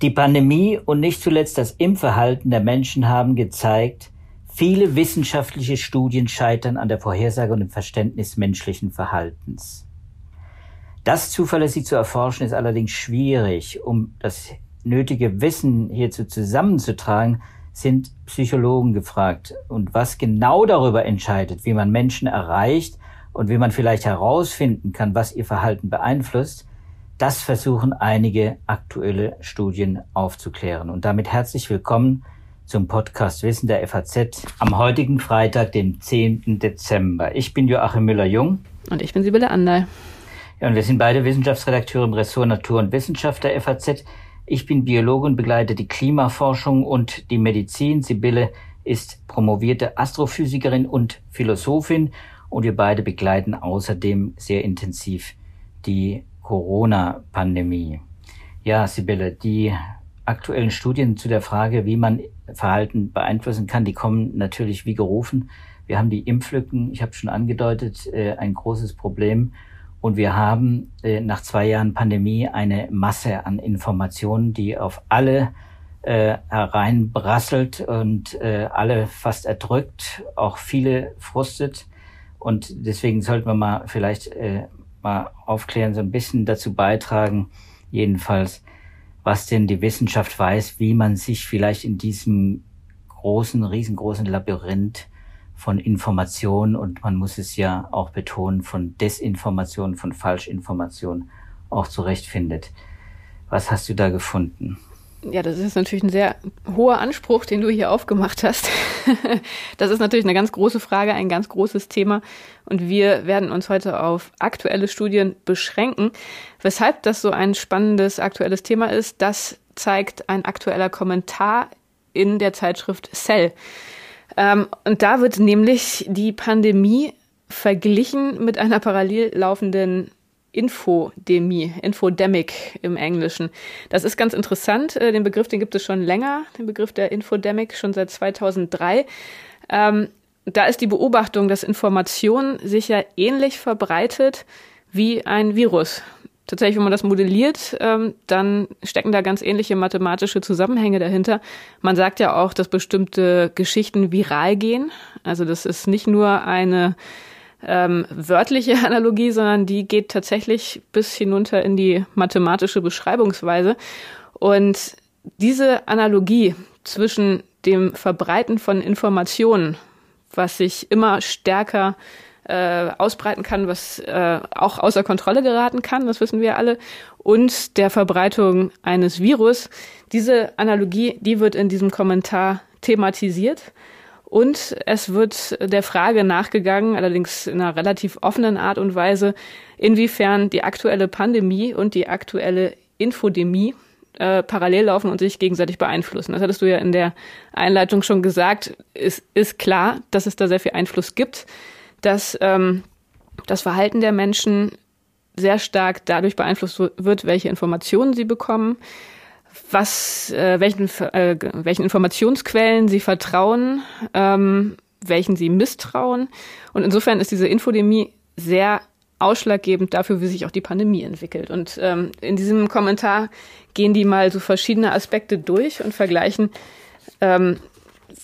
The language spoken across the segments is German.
Die Pandemie und nicht zuletzt das Impfverhalten der Menschen haben gezeigt, viele wissenschaftliche Studien scheitern an der Vorhersage und dem Verständnis menschlichen Verhaltens. Das zuverlässig zu erforschen ist allerdings schwierig. Um das nötige Wissen hierzu zusammenzutragen, sind Psychologen gefragt. Und was genau darüber entscheidet, wie man Menschen erreicht und wie man vielleicht herausfinden kann, was ihr Verhalten beeinflusst, das versuchen einige aktuelle Studien aufzuklären. Und damit herzlich willkommen zum Podcast Wissen der FAZ am heutigen Freitag, dem 10. Dezember. Ich bin Joachim Müller-Jung. Und ich bin Sibylle Andal. Ja, und wir sind beide Wissenschaftsredakteure im Ressort Natur und Wissenschaft der FAZ. Ich bin Biologe und begleite die Klimaforschung und die Medizin. Sibylle ist promovierte Astrophysikerin und Philosophin und wir beide begleiten außerdem sehr intensiv die Corona-Pandemie. Ja, Sibylle, die aktuellen Studien zu der Frage, wie man Verhalten beeinflussen kann, die kommen natürlich wie gerufen. Wir haben die Impflücken, ich habe schon angedeutet, äh, ein großes Problem. Und wir haben äh, nach zwei Jahren Pandemie eine Masse an Informationen, die auf alle äh, hereinbrasselt und alle fast erdrückt, auch viele frustet. Und deswegen sollten wir mal vielleicht mal aufklären, so ein bisschen dazu beitragen, jedenfalls, was denn die Wissenschaft weiß, wie man sich vielleicht in diesem großen, riesengroßen Labyrinth von Information und man muss es ja auch betonen, von Desinformation, von Falschinformation auch zurechtfindet. Was hast du da gefunden? Ja, das ist natürlich ein sehr hoher Anspruch, den du hier aufgemacht hast. das ist natürlich eine ganz große Frage, ein ganz großes Thema. Und wir werden uns heute auf aktuelle Studien beschränken. Weshalb das so ein spannendes aktuelles Thema ist, das zeigt ein aktueller Kommentar in der Zeitschrift Cell. Ähm, und da wird nämlich die Pandemie verglichen mit einer parallel laufenden Infodemie, Infodemic im Englischen. Das ist ganz interessant. Äh, den Begriff, den gibt es schon länger, den Begriff der Infodemic schon seit 2003. Ähm, da ist die Beobachtung, dass Information sich ja ähnlich verbreitet wie ein Virus. Tatsächlich, wenn man das modelliert, ähm, dann stecken da ganz ähnliche mathematische Zusammenhänge dahinter. Man sagt ja auch, dass bestimmte Geschichten viral gehen. Also das ist nicht nur eine ähm, wörtliche Analogie, sondern die geht tatsächlich bis hinunter in die mathematische Beschreibungsweise. Und diese Analogie zwischen dem Verbreiten von Informationen, was sich immer stärker äh, ausbreiten kann, was äh, auch außer Kontrolle geraten kann, das wissen wir alle, und der Verbreitung eines Virus. Diese Analogie, die wird in diesem Kommentar thematisiert. Und es wird der Frage nachgegangen, allerdings in einer relativ offenen Art und Weise, inwiefern die aktuelle Pandemie und die aktuelle Infodemie äh, parallel laufen und sich gegenseitig beeinflussen. Das hattest du ja in der Einleitung schon gesagt. Es ist klar, dass es da sehr viel Einfluss gibt, dass ähm, das Verhalten der Menschen sehr stark dadurch beeinflusst wird, welche Informationen sie bekommen, was, äh, welchen, äh, welchen Informationsquellen sie vertrauen, ähm, welchen sie misstrauen. Und insofern ist diese Infodemie sehr ausschlaggebend dafür, wie sich auch die Pandemie entwickelt. Und ähm, in diesem Kommentar gehen die mal so verschiedene Aspekte durch und vergleichen ähm,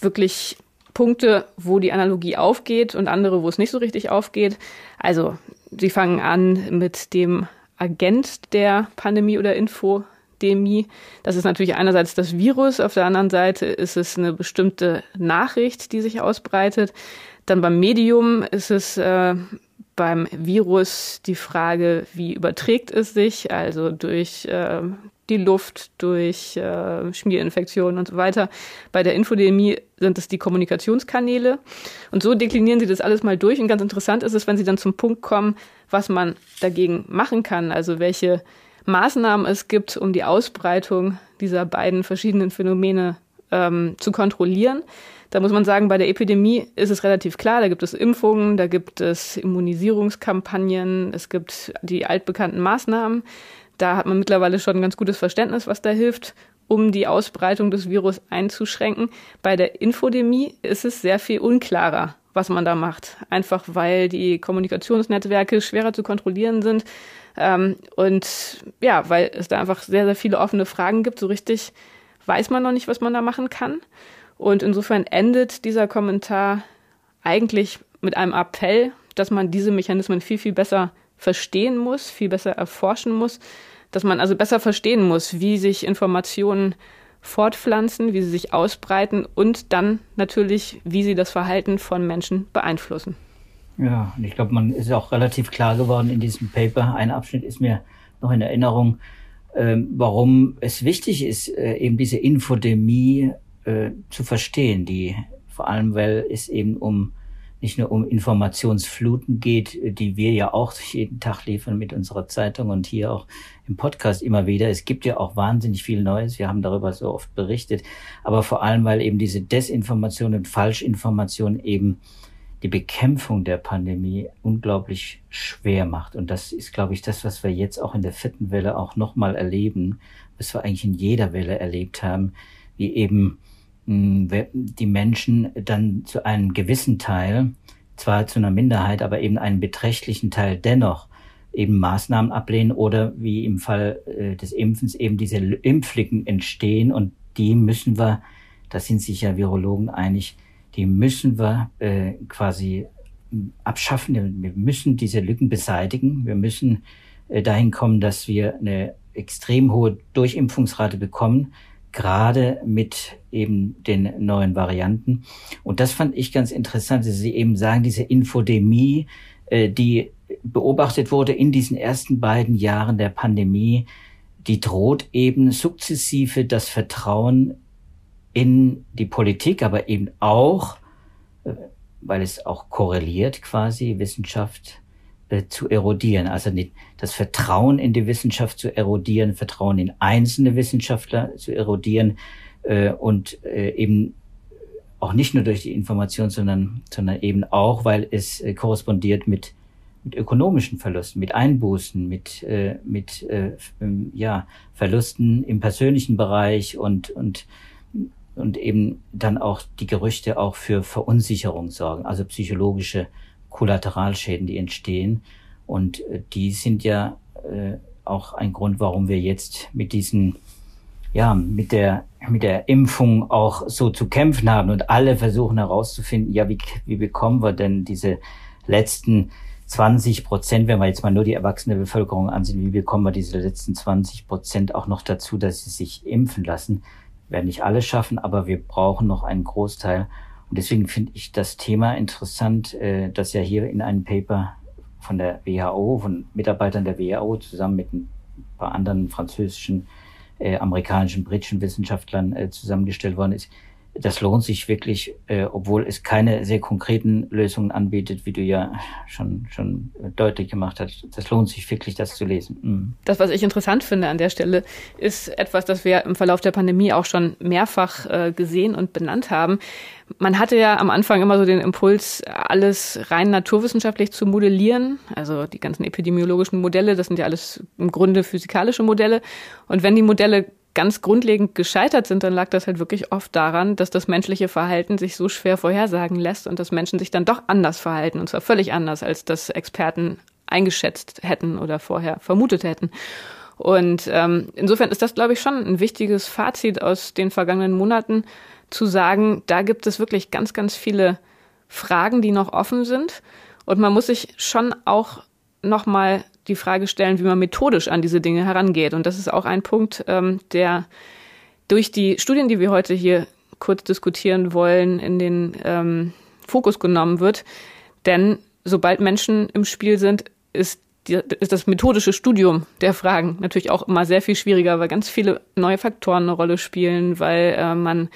wirklich Punkte, wo die Analogie aufgeht und andere, wo es nicht so richtig aufgeht. Also sie fangen an mit dem Agent der Pandemie oder Info Epidemie. Das ist natürlich einerseits das Virus, auf der anderen Seite ist es eine bestimmte Nachricht, die sich ausbreitet. Dann beim Medium ist es äh, beim Virus die Frage, wie überträgt es sich, also durch äh, die Luft, durch äh, Schmierinfektionen und so weiter. Bei der Infodemie sind es die Kommunikationskanäle. Und so deklinieren sie das alles mal durch. Und ganz interessant ist es, wenn sie dann zum Punkt kommen, was man dagegen machen kann, also welche Maßnahmen es gibt, um die Ausbreitung dieser beiden verschiedenen Phänomene ähm, zu kontrollieren. Da muss man sagen, bei der Epidemie ist es relativ klar. Da gibt es Impfungen, da gibt es Immunisierungskampagnen, es gibt die altbekannten Maßnahmen. Da hat man mittlerweile schon ein ganz gutes Verständnis, was da hilft, um die Ausbreitung des Virus einzuschränken. Bei der Infodemie ist es sehr viel unklarer, was man da macht. Einfach weil die Kommunikationsnetzwerke schwerer zu kontrollieren sind. Ähm, und ja, weil es da einfach sehr, sehr viele offene Fragen gibt. So richtig weiß man noch nicht, was man da machen kann. Und insofern endet dieser Kommentar eigentlich mit einem Appell, dass man diese Mechanismen viel, viel besser verstehen muss, viel besser erforschen muss, dass man also besser verstehen muss, wie sich Informationen fortpflanzen, wie sie sich ausbreiten und dann natürlich, wie sie das Verhalten von Menschen beeinflussen. Ja, und ich glaube, man ist auch relativ klar geworden in diesem Paper. Ein Abschnitt ist mir noch in Erinnerung, äh, warum es wichtig ist, äh, eben diese Infodemie äh, zu verstehen, die vor allem, weil es eben um nicht nur um Informationsfluten geht, die wir ja auch jeden Tag liefern mit unserer Zeitung und hier auch im Podcast immer wieder. Es gibt ja auch wahnsinnig viel Neues. Wir haben darüber so oft berichtet. Aber vor allem, weil eben diese Desinformation und Falschinformation eben die Bekämpfung der Pandemie unglaublich schwer macht. Und das ist, glaube ich, das, was wir jetzt auch in der vierten Welle auch nochmal erleben, was wir eigentlich in jeder Welle erlebt haben, wie eben die Menschen dann zu einem gewissen Teil, zwar zu einer Minderheit, aber eben einen beträchtlichen Teil dennoch eben Maßnahmen ablehnen oder wie im Fall äh, des Impfens eben diese Impflicken entstehen und die müssen wir, da sind sich ja Virologen einig, die müssen wir äh, quasi abschaffen. Wir müssen diese Lücken beseitigen. Wir müssen äh, dahin kommen, dass wir eine extrem hohe Durchimpfungsrate bekommen, gerade mit eben den neuen Varianten. Und das fand ich ganz interessant, dass Sie eben sagen, diese Infodemie, äh, die beobachtet wurde in diesen ersten beiden Jahren der Pandemie, die droht eben sukzessive das Vertrauen in die Politik, aber eben auch, äh, weil es auch korreliert quasi, Wissenschaft äh, zu erodieren. Also das Vertrauen in die Wissenschaft zu erodieren, Vertrauen in einzelne Wissenschaftler zu erodieren äh, und eben auch nicht nur durch die Information, sondern, sondern eben auch, weil es korrespondiert mit, mit ökonomischen Verlusten, mit Einbußen, mit, mit äh, ähm, ja, Verlusten im persönlichen Bereich und, und, und eben dann auch die Gerüchte auch für Verunsicherung sorgen, also psychologische Kollateralschäden, die entstehen. Und äh, die sind ja äh, auch ein Grund, warum wir jetzt mit diesen, ja, mit der, mit der Impfung auch so zu kämpfen haben und alle versuchen herauszufinden, ja, wie, wie bekommen wir denn diese letzten 20 Prozent, wenn wir jetzt mal nur die erwachsene Bevölkerung ansehen, wie bekommen wir diese letzten 20 Prozent auch noch dazu, dass sie sich impfen lassen? Werden nicht alles schaffen, aber wir brauchen noch einen Großteil. Und deswegen finde ich das Thema interessant, äh, dass ja hier in einem Paper von der WHO, von Mitarbeitern der WHO zusammen mit ein paar anderen französischen, äh, amerikanischen, britischen Wissenschaftlern äh, zusammengestellt worden ist, das lohnt sich wirklich, äh, obwohl es keine sehr konkreten Lösungen anbietet, wie du ja schon, schon deutlich gemacht hast. Das lohnt sich wirklich, das zu lesen. Mhm. Das, was ich interessant finde an der Stelle, ist etwas, das wir im Verlauf der Pandemie auch schon mehrfach äh, gesehen und benannt haben. Man hatte ja am Anfang immer so den Impuls, alles rein naturwissenschaftlich zu modellieren. Also die ganzen epidemiologischen Modelle, das sind ja alles im Grunde physikalische Modelle. Und wenn die Modelle ganz grundlegend gescheitert sind, dann lag das halt wirklich oft daran, dass das menschliche Verhalten sich so schwer vorhersagen lässt und dass Menschen sich dann doch anders verhalten und zwar völlig anders, als das Experten eingeschätzt hätten oder vorher vermutet hätten. Und ähm, insofern ist das, glaube ich, schon ein wichtiges Fazit aus den vergangenen Monaten, zu sagen, da gibt es wirklich ganz, ganz viele Fragen, die noch offen sind. Und man muss sich schon auch nochmal die Frage stellen, wie man methodisch an diese Dinge herangeht. Und das ist auch ein Punkt, ähm, der durch die Studien, die wir heute hier kurz diskutieren wollen, in den ähm, Fokus genommen wird. Denn sobald Menschen im Spiel sind, ist, die, ist das methodische Studium der Fragen natürlich auch immer sehr viel schwieriger, weil ganz viele neue Faktoren eine Rolle spielen, weil äh, man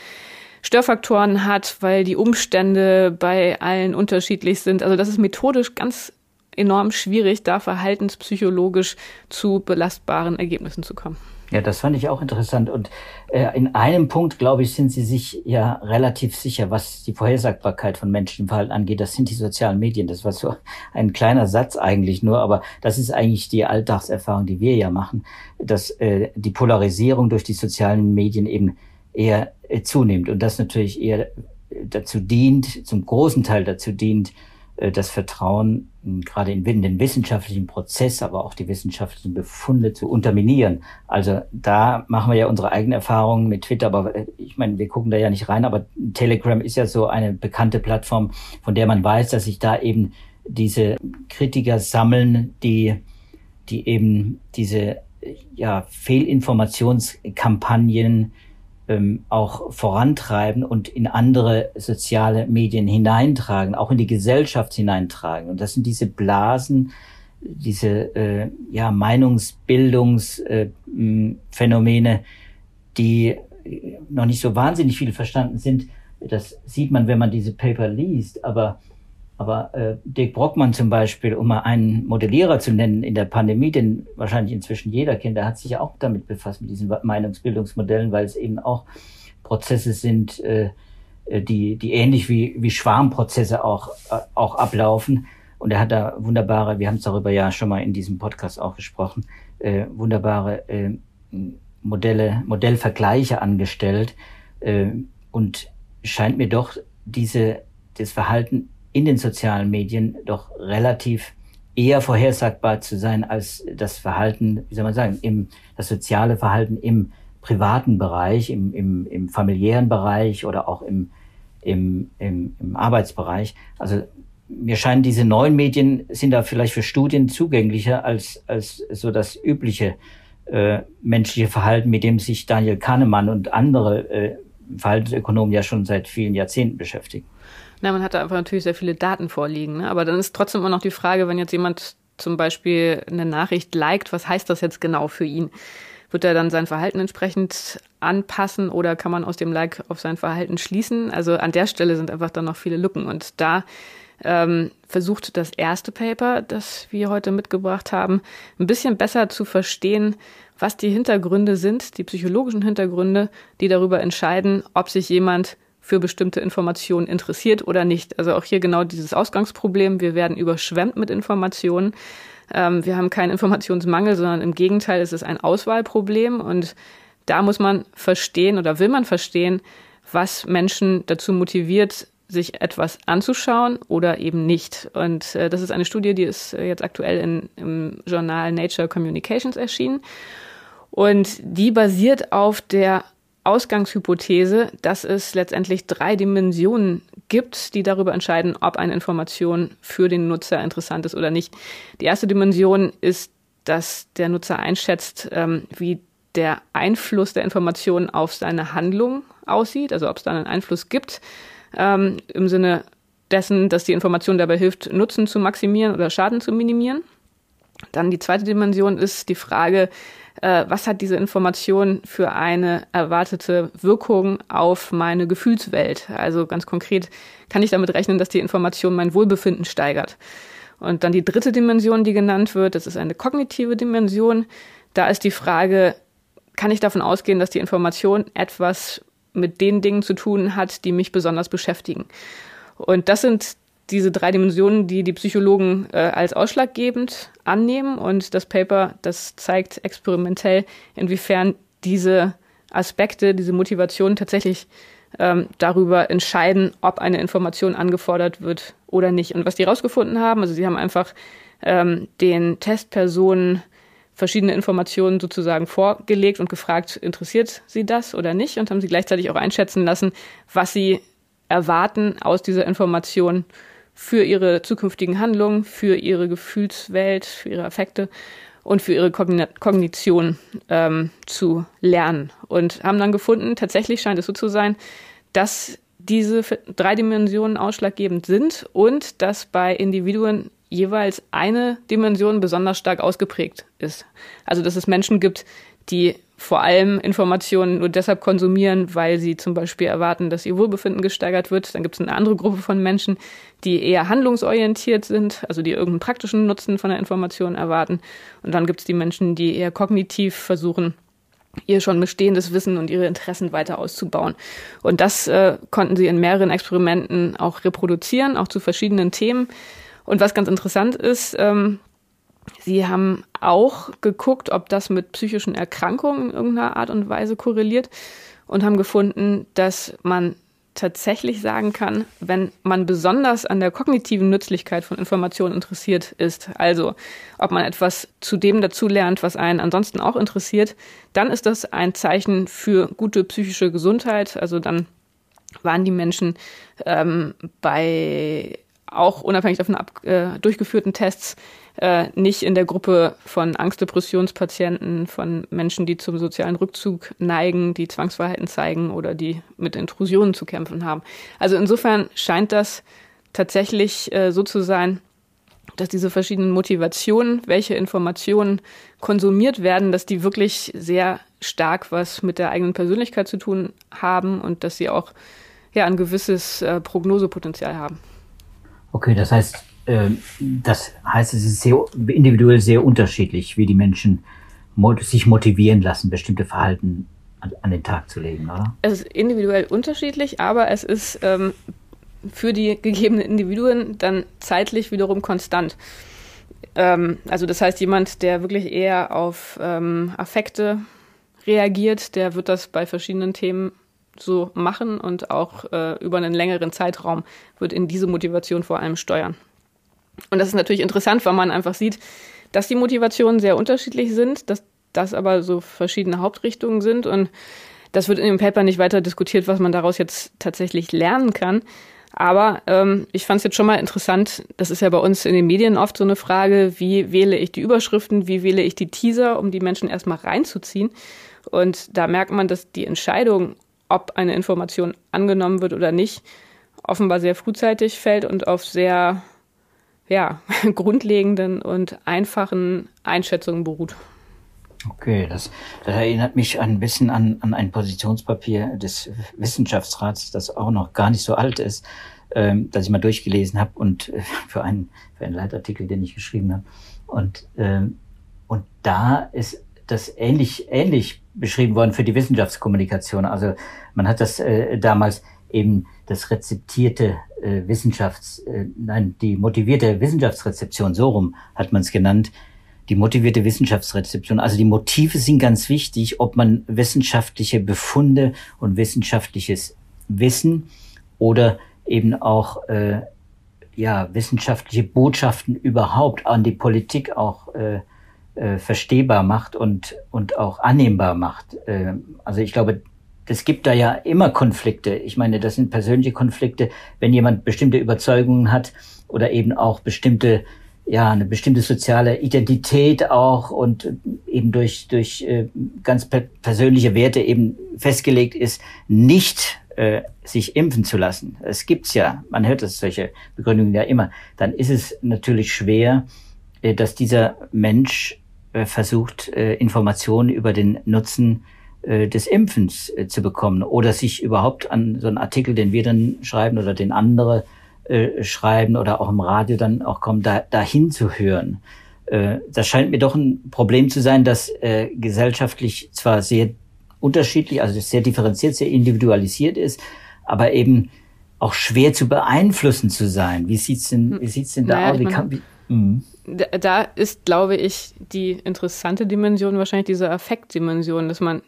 Störfaktoren hat, weil die Umstände bei allen unterschiedlich sind. Also das ist methodisch ganz enorm schwierig, da verhaltenspsychologisch zu belastbaren Ergebnissen zu kommen. Ja, das fand ich auch interessant. Und äh, in einem Punkt, glaube ich, sind Sie sich ja relativ sicher, was die Vorhersagbarkeit von menschlichem Verhalten angeht. Das sind die sozialen Medien. Das war so ein kleiner Satz eigentlich nur, aber das ist eigentlich die Alltagserfahrung, die wir ja machen, dass äh, die Polarisierung durch die sozialen Medien eben eher äh, zunimmt und das natürlich eher dazu dient, zum großen Teil dazu dient, äh, das Vertrauen gerade in den wissenschaftlichen Prozess, aber auch die wissenschaftlichen Befunde zu unterminieren. Also da machen wir ja unsere eigenen Erfahrungen mit Twitter, aber äh, ich meine, wir gucken da ja nicht rein, aber Telegram ist ja so eine bekannte Plattform, von der man weiß, dass sich da eben diese Kritiker sammeln, die, die eben diese ja, Fehlinformationskampagnen ähm, auch vorantreiben und in andere soziale Medien hineintragen, auch in die Gesellschaft hineintragen. Und das sind diese Blasen, diese äh, ja, Meinungsbildungsphänomene, äh, die noch nicht so wahnsinnig viel verstanden sind. Das sieht man, wenn man diese Paper liest, aber aber äh, Dirk Brockmann zum Beispiel, um mal einen Modellierer zu nennen in der Pandemie, den wahrscheinlich inzwischen jeder kennt, der hat sich ja auch damit befasst, mit diesen Meinungsbildungsmodellen, weil es eben auch Prozesse sind, äh, äh, die, die ähnlich wie, wie Schwarmprozesse auch, äh, auch ablaufen. Und er hat da wunderbare, wir haben es darüber ja schon mal in diesem Podcast auch gesprochen, äh, wunderbare äh, Modelle, Modellvergleiche angestellt. Äh, und scheint mir doch diese, das Verhalten in den sozialen Medien doch relativ eher vorhersagbar zu sein als das Verhalten, wie soll man sagen, im, das soziale Verhalten im privaten Bereich, im, im, im familiären Bereich oder auch im, im, im, im Arbeitsbereich. Also mir scheinen diese neuen Medien sind da vielleicht für Studien zugänglicher als, als so das übliche äh, menschliche Verhalten, mit dem sich Daniel Kahnemann und andere äh, Verhaltensökonomen ja schon seit vielen Jahrzehnten beschäftigen. Na, man hat da einfach natürlich sehr viele Daten vorliegen. Ne? Aber dann ist trotzdem immer noch die Frage, wenn jetzt jemand zum Beispiel eine Nachricht liked, was heißt das jetzt genau für ihn? Wird er dann sein Verhalten entsprechend anpassen oder kann man aus dem Like auf sein Verhalten schließen? Also an der Stelle sind einfach dann noch viele Lücken. Und da ähm, versucht das erste Paper, das wir heute mitgebracht haben, ein bisschen besser zu verstehen, was die Hintergründe sind, die psychologischen Hintergründe, die darüber entscheiden, ob sich jemand für bestimmte Informationen interessiert oder nicht. Also auch hier genau dieses Ausgangsproblem. Wir werden überschwemmt mit Informationen. Ähm, wir haben keinen Informationsmangel, sondern im Gegenteil, es ist ein Auswahlproblem. Und da muss man verstehen oder will man verstehen, was Menschen dazu motiviert, sich etwas anzuschauen oder eben nicht. Und äh, das ist eine Studie, die ist äh, jetzt aktuell in, im Journal Nature Communications erschienen. Und die basiert auf der Ausgangshypothese, dass es letztendlich drei Dimensionen gibt, die darüber entscheiden, ob eine Information für den Nutzer interessant ist oder nicht. Die erste Dimension ist, dass der Nutzer einschätzt, ähm, wie der Einfluss der Information auf seine Handlung aussieht, also ob es da einen Einfluss gibt, ähm, im Sinne dessen, dass die Information dabei hilft, Nutzen zu maximieren oder Schaden zu minimieren. Dann die zweite Dimension ist die Frage, äh, was hat diese Information für eine erwartete Wirkung auf meine Gefühlswelt? Also ganz konkret kann ich damit rechnen, dass die Information mein Wohlbefinden steigert. Und dann die dritte Dimension, die genannt wird, das ist eine kognitive Dimension. Da ist die Frage, kann ich davon ausgehen, dass die Information etwas mit den Dingen zu tun hat, die mich besonders beschäftigen? Und das sind diese drei Dimensionen, die die Psychologen äh, als ausschlaggebend annehmen. Und das Paper, das zeigt experimentell, inwiefern diese Aspekte, diese Motivation tatsächlich ähm, darüber entscheiden, ob eine Information angefordert wird oder nicht. Und was die herausgefunden haben, also sie haben einfach ähm, den Testpersonen verschiedene Informationen sozusagen vorgelegt und gefragt, interessiert sie das oder nicht? Und haben sie gleichzeitig auch einschätzen lassen, was sie erwarten aus dieser Information für ihre zukünftigen Handlungen, für ihre Gefühlswelt, für ihre Affekte und für ihre Kognition ähm, zu lernen. Und haben dann gefunden, tatsächlich scheint es so zu sein, dass diese drei Dimensionen ausschlaggebend sind und dass bei Individuen jeweils eine Dimension besonders stark ausgeprägt ist. Also dass es Menschen gibt, die vor allem Informationen nur deshalb konsumieren, weil sie zum Beispiel erwarten, dass ihr Wohlbefinden gesteigert wird. Dann gibt es eine andere Gruppe von Menschen, die eher handlungsorientiert sind, also die irgendeinen praktischen Nutzen von der Information erwarten. Und dann gibt es die Menschen, die eher kognitiv versuchen, ihr schon bestehendes Wissen und ihre Interessen weiter auszubauen. Und das äh, konnten sie in mehreren Experimenten auch reproduzieren, auch zu verschiedenen Themen. Und was ganz interessant ist, ähm, Sie haben auch geguckt, ob das mit psychischen Erkrankungen in irgendeiner Art und Weise korreliert und haben gefunden, dass man tatsächlich sagen kann, wenn man besonders an der kognitiven Nützlichkeit von Informationen interessiert ist, also ob man etwas zu dem dazu lernt, was einen ansonsten auch interessiert, dann ist das ein Zeichen für gute psychische Gesundheit. Also dann waren die Menschen ähm, bei auch unabhängig davon ab, äh, durchgeführten Tests äh, nicht in der Gruppe von Angstdepressionspatienten, von Menschen, die zum sozialen Rückzug neigen, die Zwangsverhalten zeigen oder die mit Intrusionen zu kämpfen haben. Also insofern scheint das tatsächlich äh, so zu sein, dass diese verschiedenen Motivationen, welche Informationen konsumiert werden, dass die wirklich sehr stark was mit der eigenen Persönlichkeit zu tun haben und dass sie auch ja ein gewisses äh, Prognosepotenzial haben. Okay, das heißt, das heißt, es ist sehr individuell sehr unterschiedlich, wie die Menschen sich motivieren lassen, bestimmte Verhalten an, an, den Tag zu legen, oder? Es ist individuell unterschiedlich, aber es ist ähm, für die gegebenen Individuen dann zeitlich wiederum konstant. Ähm, also das heißt, jemand, der wirklich eher auf ähm, Affekte reagiert, der wird das bei verschiedenen Themen so machen und auch äh, über einen längeren Zeitraum wird in diese Motivation vor allem steuern. Und das ist natürlich interessant, weil man einfach sieht, dass die Motivationen sehr unterschiedlich sind, dass das aber so verschiedene Hauptrichtungen sind und das wird in dem Paper nicht weiter diskutiert, was man daraus jetzt tatsächlich lernen kann. Aber ähm, ich fand es jetzt schon mal interessant, das ist ja bei uns in den Medien oft so eine Frage, wie wähle ich die Überschriften, wie wähle ich die Teaser, um die Menschen erstmal reinzuziehen. Und da merkt man, dass die Entscheidung, ob eine Information angenommen wird oder nicht, offenbar sehr frühzeitig fällt und auf sehr ja, grundlegenden und einfachen Einschätzungen beruht. Okay, das, das erinnert mich ein bisschen an, an ein Positionspapier des Wissenschaftsrats, das auch noch gar nicht so alt ist, ähm, das ich mal durchgelesen habe und äh, für einen, für einen Leitartikel, den ich geschrieben habe. Und, ähm, und da ist das ähnlich, ähnlich beschrieben worden für die Wissenschaftskommunikation. Also man hat das äh, damals eben das rezeptierte äh, Wissenschafts, äh, nein, die motivierte Wissenschaftsrezeption, so rum hat man es genannt, die motivierte Wissenschaftsrezeption. Also die Motive sind ganz wichtig, ob man wissenschaftliche Befunde und wissenschaftliches Wissen oder eben auch äh, ja wissenschaftliche Botschaften überhaupt an die Politik auch äh, äh, verstehbar macht und und auch annehmbar macht. Äh, also ich glaube, es gibt da ja immer Konflikte. Ich meine, das sind persönliche Konflikte, wenn jemand bestimmte Überzeugungen hat oder eben auch bestimmte, ja, eine bestimmte soziale Identität auch und eben durch, durch äh, ganz per persönliche Werte eben festgelegt ist, nicht äh, sich impfen zu lassen. Es gibt's ja, man hört das solche Begründungen ja immer. Dann ist es natürlich schwer, äh, dass dieser Mensch versucht, Informationen über den Nutzen des Impfens äh, zu bekommen oder sich überhaupt an so einen Artikel, den wir dann schreiben oder den andere äh, schreiben oder auch im Radio dann auch kommen, da, dahin zu hören. Äh, das scheint mir doch ein Problem zu sein, dass äh, gesellschaftlich zwar sehr unterschiedlich, also sehr differenziert, sehr individualisiert ist, aber eben auch schwer zu beeinflussen zu sein. Wie sieht's denn, hm. wie sieht's denn da naja, aus? Wie kann, wie, mhm. da ist, glaube ich, die interessante Dimension wahrscheinlich diese Affektdimension, dass man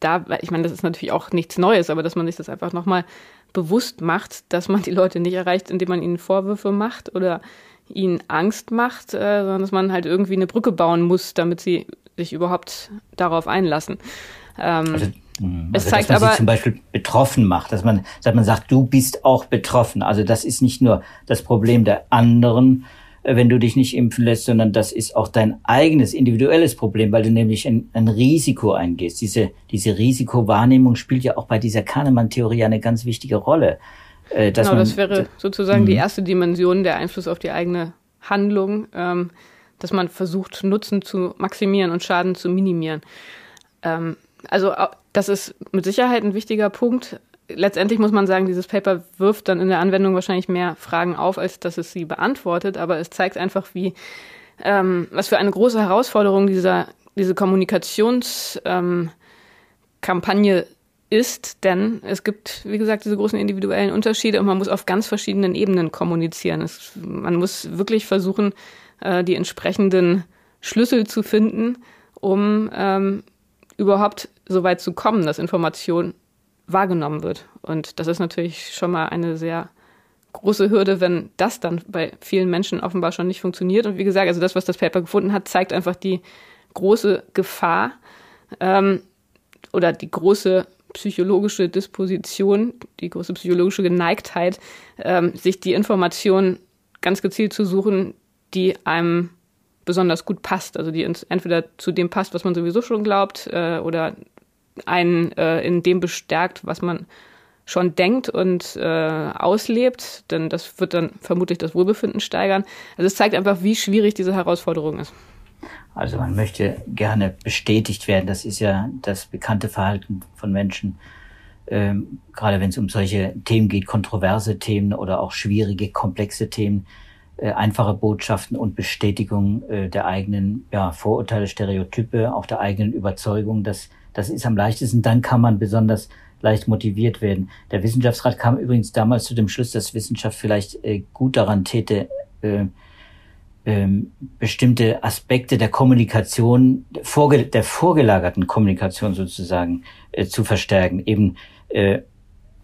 da, ich meine, das ist natürlich auch nichts Neues, aber dass man sich das einfach nochmal bewusst macht, dass man die Leute nicht erreicht, indem man ihnen Vorwürfe macht oder ihnen Angst macht, äh, sondern dass man halt irgendwie eine Brücke bauen muss, damit sie sich überhaupt darauf einlassen. Ähm, also, hm, es also, zeigt dass man aber, sie zum Beispiel betroffen macht, dass man, dass man sagt, du bist auch betroffen. Also das ist nicht nur das Problem der anderen, wenn du dich nicht impfen lässt, sondern das ist auch dein eigenes individuelles Problem, weil du nämlich ein, ein Risiko eingehst. Diese, diese Risikowahrnehmung spielt ja auch bei dieser Kahnemann-Theorie eine ganz wichtige Rolle. Äh, genau, man, das wäre sozusagen die mhm. erste Dimension, der Einfluss auf die eigene Handlung, ähm, dass man versucht, Nutzen zu maximieren und Schaden zu minimieren. Ähm, also das ist mit Sicherheit ein wichtiger Punkt letztendlich muss man sagen, dieses Paper wirft dann in der Anwendung wahrscheinlich mehr Fragen auf, als dass es sie beantwortet, aber es zeigt einfach, wie ähm, was für eine große Herausforderung dieser diese Kommunikationskampagne ähm, ist, denn es gibt, wie gesagt, diese großen individuellen Unterschiede und man muss auf ganz verschiedenen Ebenen kommunizieren. Es, man muss wirklich versuchen, äh, die entsprechenden Schlüssel zu finden, um ähm, überhaupt so weit zu kommen, dass Information wahrgenommen wird. Und das ist natürlich schon mal eine sehr große Hürde, wenn das dann bei vielen Menschen offenbar schon nicht funktioniert. Und wie gesagt, also das, was das Paper gefunden hat, zeigt einfach die große Gefahr ähm, oder die große psychologische Disposition, die große psychologische Geneigtheit, ähm, sich die Informationen ganz gezielt zu suchen, die einem besonders gut passt. Also die entweder zu dem passt, was man sowieso schon glaubt, äh, oder einen äh, in dem bestärkt, was man schon denkt und äh, auslebt, denn das wird dann vermutlich das Wohlbefinden steigern. Also es zeigt einfach, wie schwierig diese Herausforderung ist. Also man möchte gerne bestätigt werden. Das ist ja das bekannte Verhalten von Menschen, ähm, gerade wenn es um solche Themen geht, kontroverse Themen oder auch schwierige, komplexe Themen, äh, einfache Botschaften und Bestätigung äh, der eigenen ja, Vorurteile, Stereotype, auch der eigenen Überzeugung. Das, das ist am leichtesten. Dann kann man besonders leicht motiviert werden. Der Wissenschaftsrat kam übrigens damals zu dem Schluss, dass Wissenschaft vielleicht äh, gut daran täte, äh, ähm, bestimmte Aspekte der Kommunikation, vorge der vorgelagerten Kommunikation sozusagen äh, zu verstärken. Eben äh,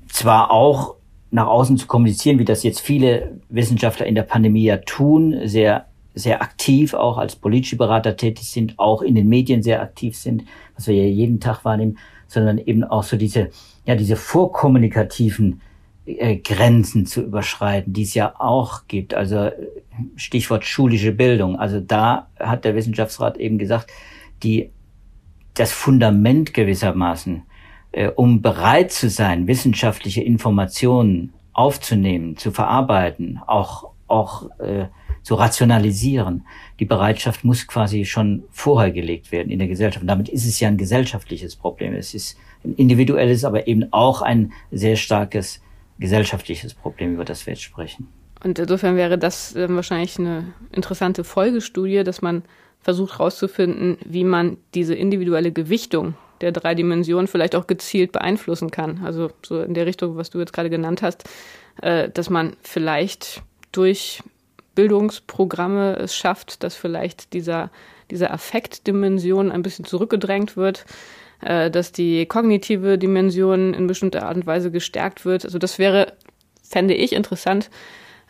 zwar auch nach außen zu kommunizieren, wie das jetzt viele Wissenschaftler in der Pandemie ja tun, sehr sehr aktiv auch als politische Berater tätig sind, auch in den Medien sehr aktiv sind, was wir ja jeden Tag wahrnehmen, sondern eben auch so diese ja diese vorkommunikativen äh, Grenzen zu überschreiten, die es ja auch gibt. Also Stichwort schulische Bildung. Also da hat der Wissenschaftsrat eben gesagt, die das Fundament gewissermaßen äh, um bereit zu sein, wissenschaftliche Informationen aufzunehmen, zu verarbeiten, auch, auch äh, zu rationalisieren. Die Bereitschaft muss quasi schon vorher gelegt werden in der Gesellschaft. Und damit ist es ja ein gesellschaftliches Problem. Es ist ein individuelles, aber eben auch ein sehr starkes gesellschaftliches Problem, über das wir jetzt sprechen. Und insofern wäre das äh, wahrscheinlich eine interessante Folgestudie, dass man versucht herauszufinden, wie man diese individuelle Gewichtung der drei Dimensionen vielleicht auch gezielt beeinflussen kann. Also so in der Richtung, was du jetzt gerade genannt hast, äh, dass man vielleicht durch Bildungsprogramme es schafft, dass vielleicht dieser, dieser Affektdimension ein bisschen zurückgedrängt wird, äh, dass die kognitive Dimension in bestimmter Art und Weise gestärkt wird. Also das wäre, fände ich interessant,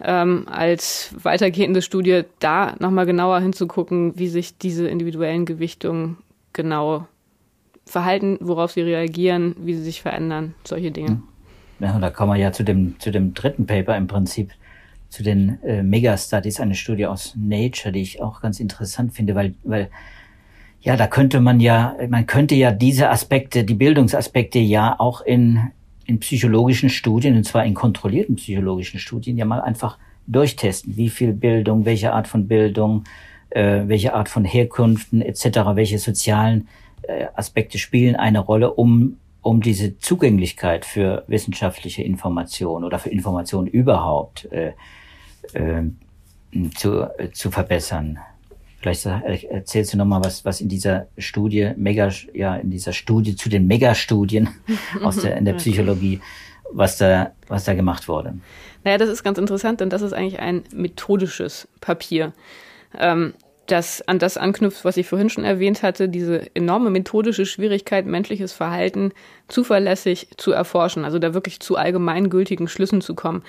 ähm, als weitergehende Studie da nochmal genauer hinzugucken, wie sich diese individuellen Gewichtungen genau verhalten, worauf sie reagieren, wie sie sich verändern, solche Dinge. Ja, da kommen wir ja zu dem, zu dem dritten Paper im Prinzip, zu den äh, Megastudies, eine Studie aus Nature, die ich auch ganz interessant finde, weil, weil ja, da könnte man ja, man könnte ja diese Aspekte, die Bildungsaspekte ja auch in, in psychologischen Studien, und zwar in kontrollierten psychologischen Studien, ja mal einfach durchtesten. Wie viel Bildung, welche Art von Bildung, äh, welche Art von Herkünften etc., welche sozialen äh, Aspekte spielen eine Rolle, um, um diese Zugänglichkeit für wissenschaftliche Information oder für Information überhaupt äh, äh, zu, äh, zu verbessern. Vielleicht erzählst du noch mal was, was in dieser Studie, Mega, ja, in dieser Studie zu den Megastudien aus der, in der Psychologie, was da, was da gemacht wurde. Naja, das ist ganz interessant, denn das ist eigentlich ein methodisches Papier. Ähm, das an das anknüpft, was ich vorhin schon erwähnt hatte, diese enorme methodische Schwierigkeit, menschliches Verhalten zuverlässig zu erforschen, also da wirklich zu allgemeingültigen Schlüssen zu kommen.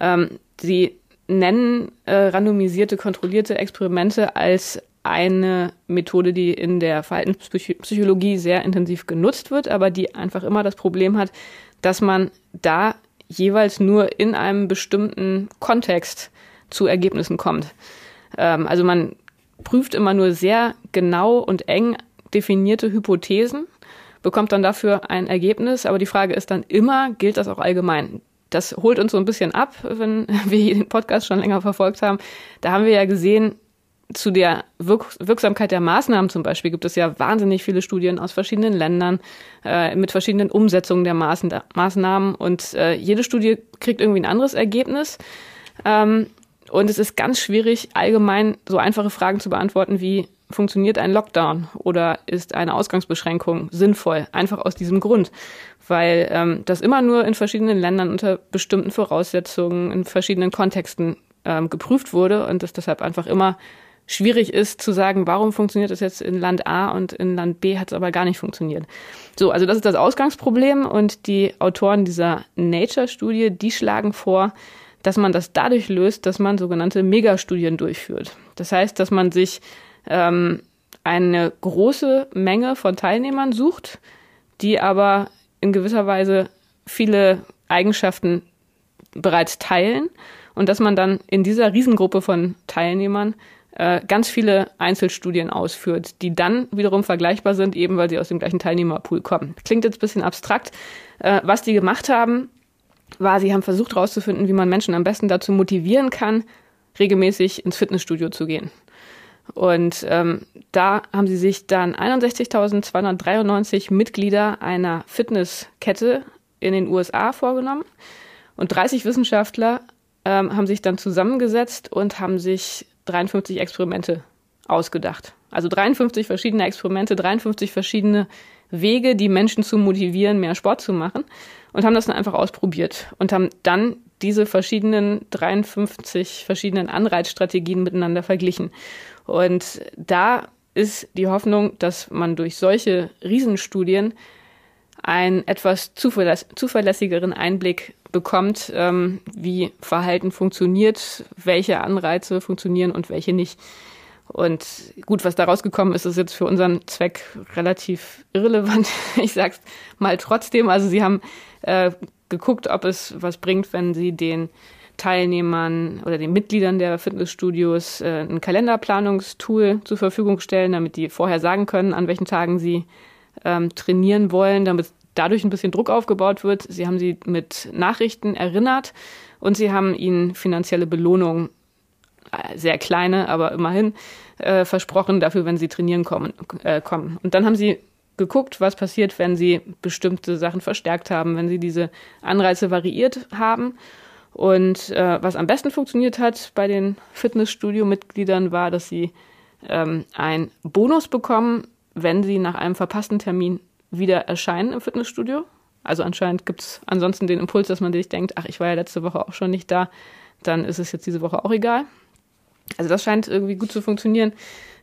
Ähm, sie nennen äh, randomisierte, kontrollierte Experimente als eine Methode, die in der Verhaltenspsychologie sehr intensiv genutzt wird, aber die einfach immer das Problem hat, dass man da jeweils nur in einem bestimmten Kontext zu Ergebnissen kommt. Ähm, also man prüft immer nur sehr genau und eng definierte Hypothesen, bekommt dann dafür ein Ergebnis, aber die Frage ist dann immer, gilt das auch allgemein? Das holt uns so ein bisschen ab, wenn wir den Podcast schon länger verfolgt haben. Da haben wir ja gesehen, zu der Wirk Wirksamkeit der Maßnahmen zum Beispiel gibt es ja wahnsinnig viele Studien aus verschiedenen Ländern äh, mit verschiedenen Umsetzungen der Maßen Maßnahmen und äh, jede Studie kriegt irgendwie ein anderes Ergebnis. Ähm, und es ist ganz schwierig, allgemein so einfache Fragen zu beantworten wie, funktioniert ein Lockdown oder ist eine Ausgangsbeschränkung sinnvoll? Einfach aus diesem Grund, weil ähm, das immer nur in verschiedenen Ländern unter bestimmten Voraussetzungen, in verschiedenen Kontexten ähm, geprüft wurde und es deshalb einfach immer schwierig ist zu sagen, warum funktioniert das jetzt in Land A und in Land B hat es aber gar nicht funktioniert. So, also das ist das Ausgangsproblem und die Autoren dieser Nature-Studie, die schlagen vor, dass man das dadurch löst, dass man sogenannte Megastudien durchführt. Das heißt, dass man sich ähm, eine große Menge von Teilnehmern sucht, die aber in gewisser Weise viele Eigenschaften bereits teilen und dass man dann in dieser Riesengruppe von Teilnehmern äh, ganz viele Einzelstudien ausführt, die dann wiederum vergleichbar sind, eben weil sie aus dem gleichen Teilnehmerpool kommen. Klingt jetzt ein bisschen abstrakt. Äh, was die gemacht haben, war, sie haben versucht herauszufinden, wie man Menschen am besten dazu motivieren kann, regelmäßig ins Fitnessstudio zu gehen. Und ähm, da haben sie sich dann 61.293 Mitglieder einer Fitnesskette in den USA vorgenommen. Und 30 Wissenschaftler ähm, haben sich dann zusammengesetzt und haben sich 53 Experimente ausgedacht. Also 53 verschiedene Experimente, 53 verschiedene Wege, die Menschen zu motivieren, mehr Sport zu machen. Und haben das dann einfach ausprobiert und haben dann diese verschiedenen 53 verschiedenen Anreizstrategien miteinander verglichen. Und da ist die Hoffnung, dass man durch solche Riesenstudien einen etwas zuverläss zuverlässigeren Einblick bekommt, ähm, wie Verhalten funktioniert, welche Anreize funktionieren und welche nicht. Und gut, was da rausgekommen ist, ist jetzt für unseren Zweck relativ irrelevant. Ich sag's mal trotzdem. Also sie haben äh, geguckt, ob es was bringt, wenn sie den Teilnehmern oder den Mitgliedern der Fitnessstudios äh, ein Kalenderplanungstool zur Verfügung stellen, damit die vorher sagen können, an welchen Tagen sie ähm, trainieren wollen, damit dadurch ein bisschen Druck aufgebaut wird. Sie haben sie mit Nachrichten erinnert und sie haben ihnen finanzielle Belohnungen, äh, sehr kleine, aber immerhin, äh, versprochen dafür, wenn sie trainieren kommen, äh, kommen. Und dann haben sie geguckt, was passiert, wenn sie bestimmte Sachen verstärkt haben, wenn sie diese Anreize variiert haben. Und äh, was am besten funktioniert hat bei den Fitnessstudio-Mitgliedern war, dass sie ähm, einen Bonus bekommen, wenn sie nach einem verpassten Termin wieder erscheinen im Fitnessstudio. Also anscheinend gibt es ansonsten den Impuls, dass man sich denkt, ach, ich war ja letzte Woche auch schon nicht da, dann ist es jetzt diese Woche auch egal. Also das scheint irgendwie gut zu funktionieren.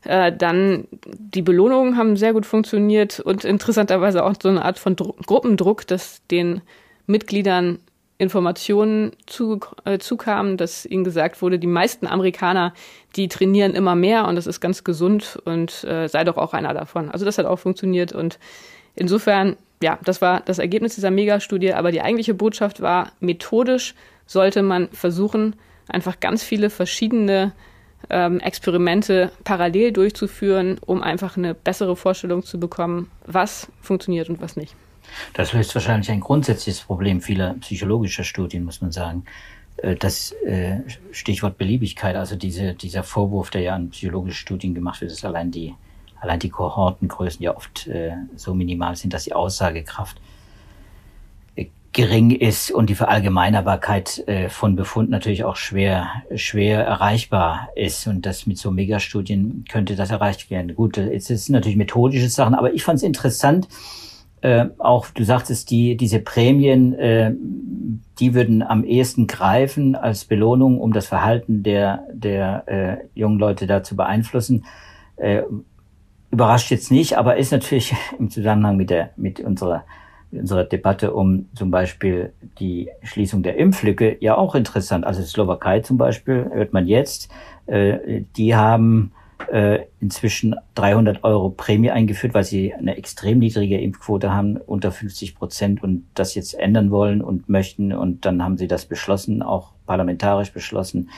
Äh, dann die Belohnungen haben sehr gut funktioniert und interessanterweise auch so eine Art von Dru Gruppendruck, dass den Mitgliedern Informationen zu, äh, zukamen, dass ihnen gesagt wurde, die meisten Amerikaner, die trainieren immer mehr und das ist ganz gesund und äh, sei doch auch einer davon. Also das hat auch funktioniert und insofern, ja, das war das Ergebnis dieser Megastudie, aber die eigentliche Botschaft war, methodisch sollte man versuchen, einfach ganz viele verschiedene ähm, Experimente parallel durchzuführen, um einfach eine bessere Vorstellung zu bekommen, was funktioniert und was nicht. Das löst wahrscheinlich ein grundsätzliches Problem vieler psychologischer Studien, muss man sagen. Äh, das äh, Stichwort Beliebigkeit, also diese, dieser Vorwurf, der ja an psychologischen Studien gemacht wird, dass allein die, allein die Kohortengrößen ja oft äh, so minimal sind, dass die Aussagekraft gering ist und die Verallgemeinerbarkeit von Befund natürlich auch schwer, schwer erreichbar ist. Und das mit so Megastudien könnte das erreicht werden. Gut, jetzt ist natürlich methodische Sachen, aber ich fand es interessant, äh, auch du sagtest, die, diese Prämien, äh, die würden am ehesten greifen als Belohnung, um das Verhalten der, der äh, jungen Leute da zu beeinflussen. Äh, überrascht jetzt nicht, aber ist natürlich im Zusammenhang mit der, mit unserer, unserer Debatte um zum Beispiel die Schließung der Impflücke ja auch interessant. Also Slowakei zum Beispiel, hört man jetzt, äh, die haben äh, inzwischen 300 Euro Prämie eingeführt, weil sie eine extrem niedrige Impfquote haben, unter 50 Prozent und das jetzt ändern wollen und möchten. Und dann haben sie das beschlossen, auch parlamentarisch beschlossen,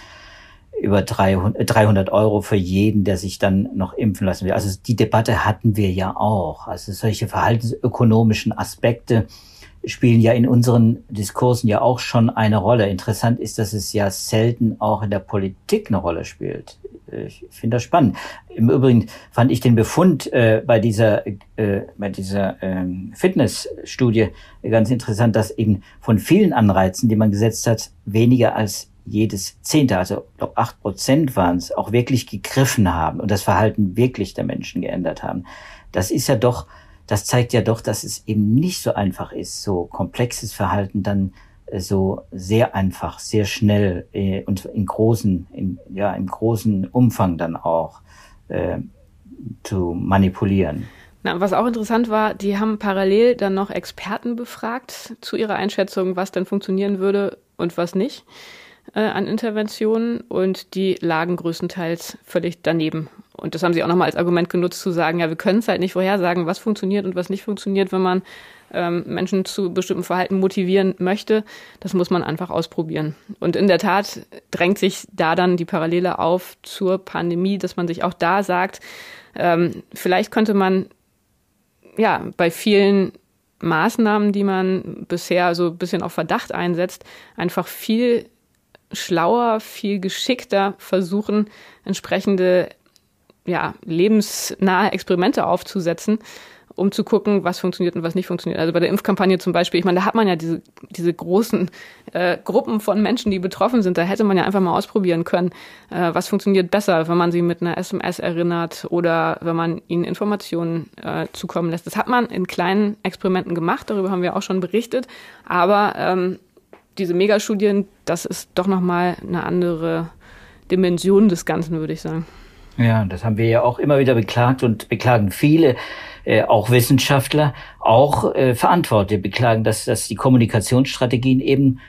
über 300, 300 Euro für jeden, der sich dann noch impfen lassen will. Also die Debatte hatten wir ja auch. Also solche verhaltensökonomischen Aspekte spielen ja in unseren Diskursen ja auch schon eine Rolle. Interessant ist, dass es ja selten auch in der Politik eine Rolle spielt. Ich finde das spannend. Im Übrigen fand ich den Befund äh, bei dieser, äh, bei dieser ähm, Fitnessstudie ganz interessant, dass eben von vielen Anreizen, die man gesetzt hat, weniger als jedes Zehnte, also glaube acht Prozent waren es, auch wirklich gegriffen haben und das Verhalten wirklich der Menschen geändert haben. Das ist ja doch das zeigt ja doch, dass es eben nicht so einfach ist, so komplexes Verhalten dann so sehr einfach, sehr schnell äh, und in großen, in, ja, im großen Umfang dann auch äh, zu manipulieren. Na, was auch interessant war, die haben parallel dann noch Experten befragt zu ihrer Einschätzung, was denn funktionieren würde und was nicht äh, an Interventionen und die lagen größtenteils völlig daneben. Und das haben sie auch nochmal als Argument genutzt zu sagen, ja, wir können es halt nicht vorhersagen, was funktioniert und was nicht funktioniert, wenn man ähm, Menschen zu bestimmten Verhalten motivieren möchte. Das muss man einfach ausprobieren. Und in der Tat drängt sich da dann die Parallele auf zur Pandemie, dass man sich auch da sagt, ähm, vielleicht könnte man ja bei vielen Maßnahmen, die man bisher so ein bisschen auf Verdacht einsetzt, einfach viel schlauer, viel geschickter versuchen, entsprechende ja, lebensnahe Experimente aufzusetzen, um zu gucken, was funktioniert und was nicht funktioniert. Also bei der Impfkampagne zum Beispiel, ich meine, da hat man ja diese, diese großen äh, Gruppen von Menschen, die betroffen sind. Da hätte man ja einfach mal ausprobieren können, äh, was funktioniert besser, wenn man sie mit einer SMS erinnert oder wenn man ihnen Informationen äh, zukommen lässt. Das hat man in kleinen Experimenten gemacht, darüber haben wir auch schon berichtet. Aber ähm, diese Megastudien, das ist doch nochmal eine andere Dimension des Ganzen, würde ich sagen. Ja, das haben wir ja auch immer wieder beklagt und beklagen viele, äh, auch Wissenschaftler, auch äh, Verantwortliche beklagen, dass, dass die Kommunikationsstrategien eben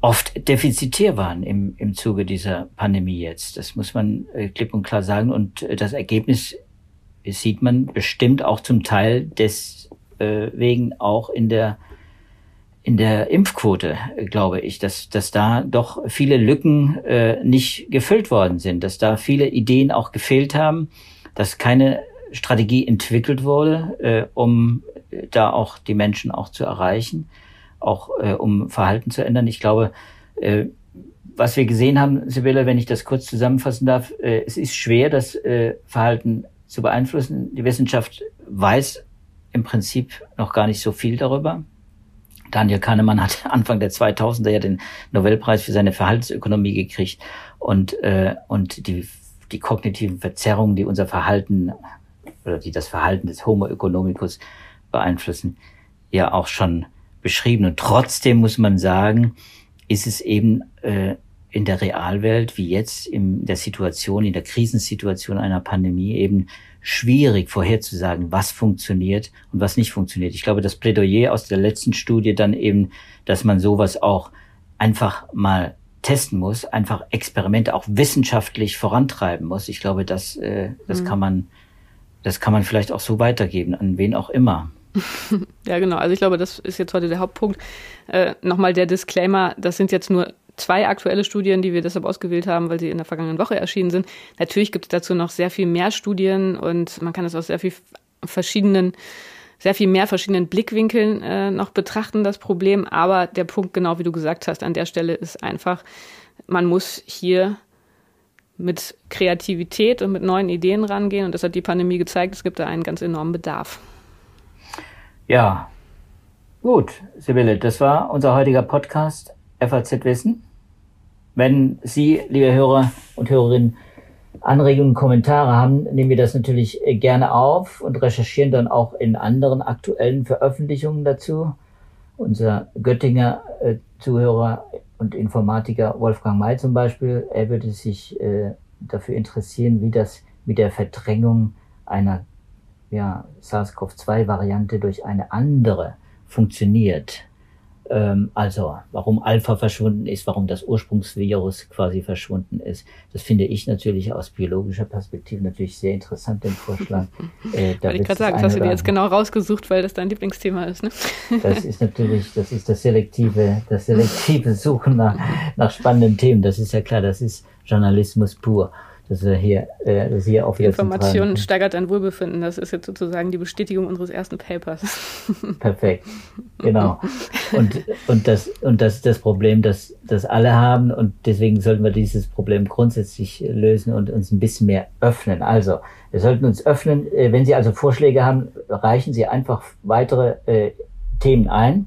oft defizitär waren im, im Zuge dieser Pandemie jetzt. Das muss man äh, klipp und klar sagen. Und äh, das Ergebnis sieht man bestimmt auch zum Teil deswegen äh, auch in der in der Impfquote, glaube ich, dass, dass da doch viele Lücken äh, nicht gefüllt worden sind, dass da viele Ideen auch gefehlt haben, dass keine Strategie entwickelt wurde, äh, um da auch die Menschen auch zu erreichen, auch äh, um Verhalten zu ändern. Ich glaube, äh, was wir gesehen haben, Sibylle, wenn ich das kurz zusammenfassen darf, äh, es ist schwer, das äh, Verhalten zu beeinflussen. Die Wissenschaft weiß im Prinzip noch gar nicht so viel darüber. Daniel Kahnemann hat Anfang der 2000er ja den Nobelpreis für seine Verhaltensökonomie gekriegt und, äh, und die, die kognitiven Verzerrungen, die unser Verhalten oder die das Verhalten des Homo economicus beeinflussen, ja auch schon beschrieben. Und trotzdem muss man sagen, ist es eben äh, in der Realwelt, wie jetzt in der Situation, in der Krisensituation einer Pandemie eben schwierig vorherzusagen, was funktioniert und was nicht funktioniert. Ich glaube, das Plädoyer aus der letzten Studie dann eben, dass man sowas auch einfach mal testen muss, einfach Experimente auch wissenschaftlich vorantreiben muss. Ich glaube, das, äh, das mhm. kann man, das kann man vielleicht auch so weitergeben, an wen auch immer. ja, genau. Also ich glaube, das ist jetzt heute der Hauptpunkt. Äh, Nochmal der Disclaimer, das sind jetzt nur zwei aktuelle Studien, die wir deshalb ausgewählt haben, weil sie in der vergangenen Woche erschienen sind. Natürlich gibt es dazu noch sehr viel mehr Studien und man kann es aus sehr viel verschiedenen sehr viel mehr verschiedenen Blickwinkeln äh, noch betrachten, das Problem. Aber der Punkt, genau wie du gesagt hast, an der Stelle ist einfach, man muss hier mit Kreativität und mit neuen Ideen rangehen. Und das hat die Pandemie gezeigt. Es gibt da einen ganz enormen Bedarf. Ja, gut, Sibylle, das war unser heutiger Podcast FAZ Wissen. Wenn Sie, liebe Hörer und Hörerinnen, Anregungen, Kommentare haben, nehmen wir das natürlich äh, gerne auf und recherchieren dann auch in anderen aktuellen Veröffentlichungen dazu. Unser Göttinger äh, Zuhörer und Informatiker Wolfgang May zum Beispiel, er würde sich äh, dafür interessieren, wie das mit der Verdrängung einer ja, SARS-CoV-2-Variante durch eine andere funktioniert. Ähm, also warum Alpha verschwunden ist, warum das Ursprungsvirus quasi verschwunden ist. Das finde ich natürlich aus biologischer Perspektive natürlich sehr interessant, den Vorschlag. Äh, Wollte ich gerade sagen, das hast du dir jetzt genau rausgesucht, weil das dein Lieblingsthema ist. Ne? Das ist natürlich, das ist das selektive, das selektive Suchen nach, nach spannenden Themen. Das ist ja klar, das ist Journalismus pur. Das ist hier, äh, das ist hier auch wieder Information steigert dein Wohlbefinden. Das ist jetzt sozusagen die Bestätigung unseres ersten Papers. Perfekt, genau. Und, und, das, und das ist das Problem, das, das alle haben. Und deswegen sollten wir dieses Problem grundsätzlich lösen und uns ein bisschen mehr öffnen. Also, wir sollten uns öffnen. Äh, wenn Sie also Vorschläge haben, reichen Sie einfach weitere äh, Themen ein.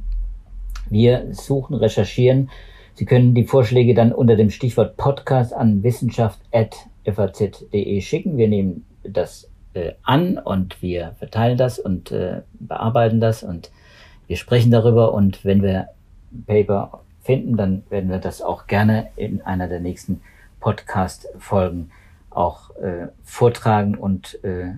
Wir suchen, recherchieren. Sie können die Vorschläge dann unter dem Stichwort Podcast an wissenschaft@ faz.de schicken. Wir nehmen das äh, an und wir verteilen das und äh, bearbeiten das und wir sprechen darüber und wenn wir Paper finden, dann werden wir das auch gerne in einer der nächsten Podcast-Folgen auch äh, vortragen und, äh,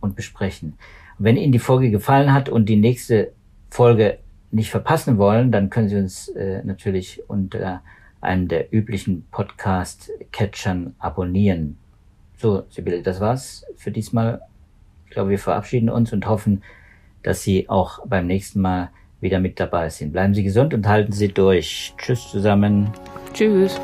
und besprechen. Wenn Ihnen die Folge gefallen hat und die nächste Folge nicht verpassen wollen, dann können Sie uns äh, natürlich unter einem der üblichen Podcast-Catchern abonnieren. So, Sibylle, das war's für diesmal. Ich glaube, wir verabschieden uns und hoffen, dass Sie auch beim nächsten Mal wieder mit dabei sind. Bleiben Sie gesund und halten Sie durch. Tschüss zusammen. Tschüss.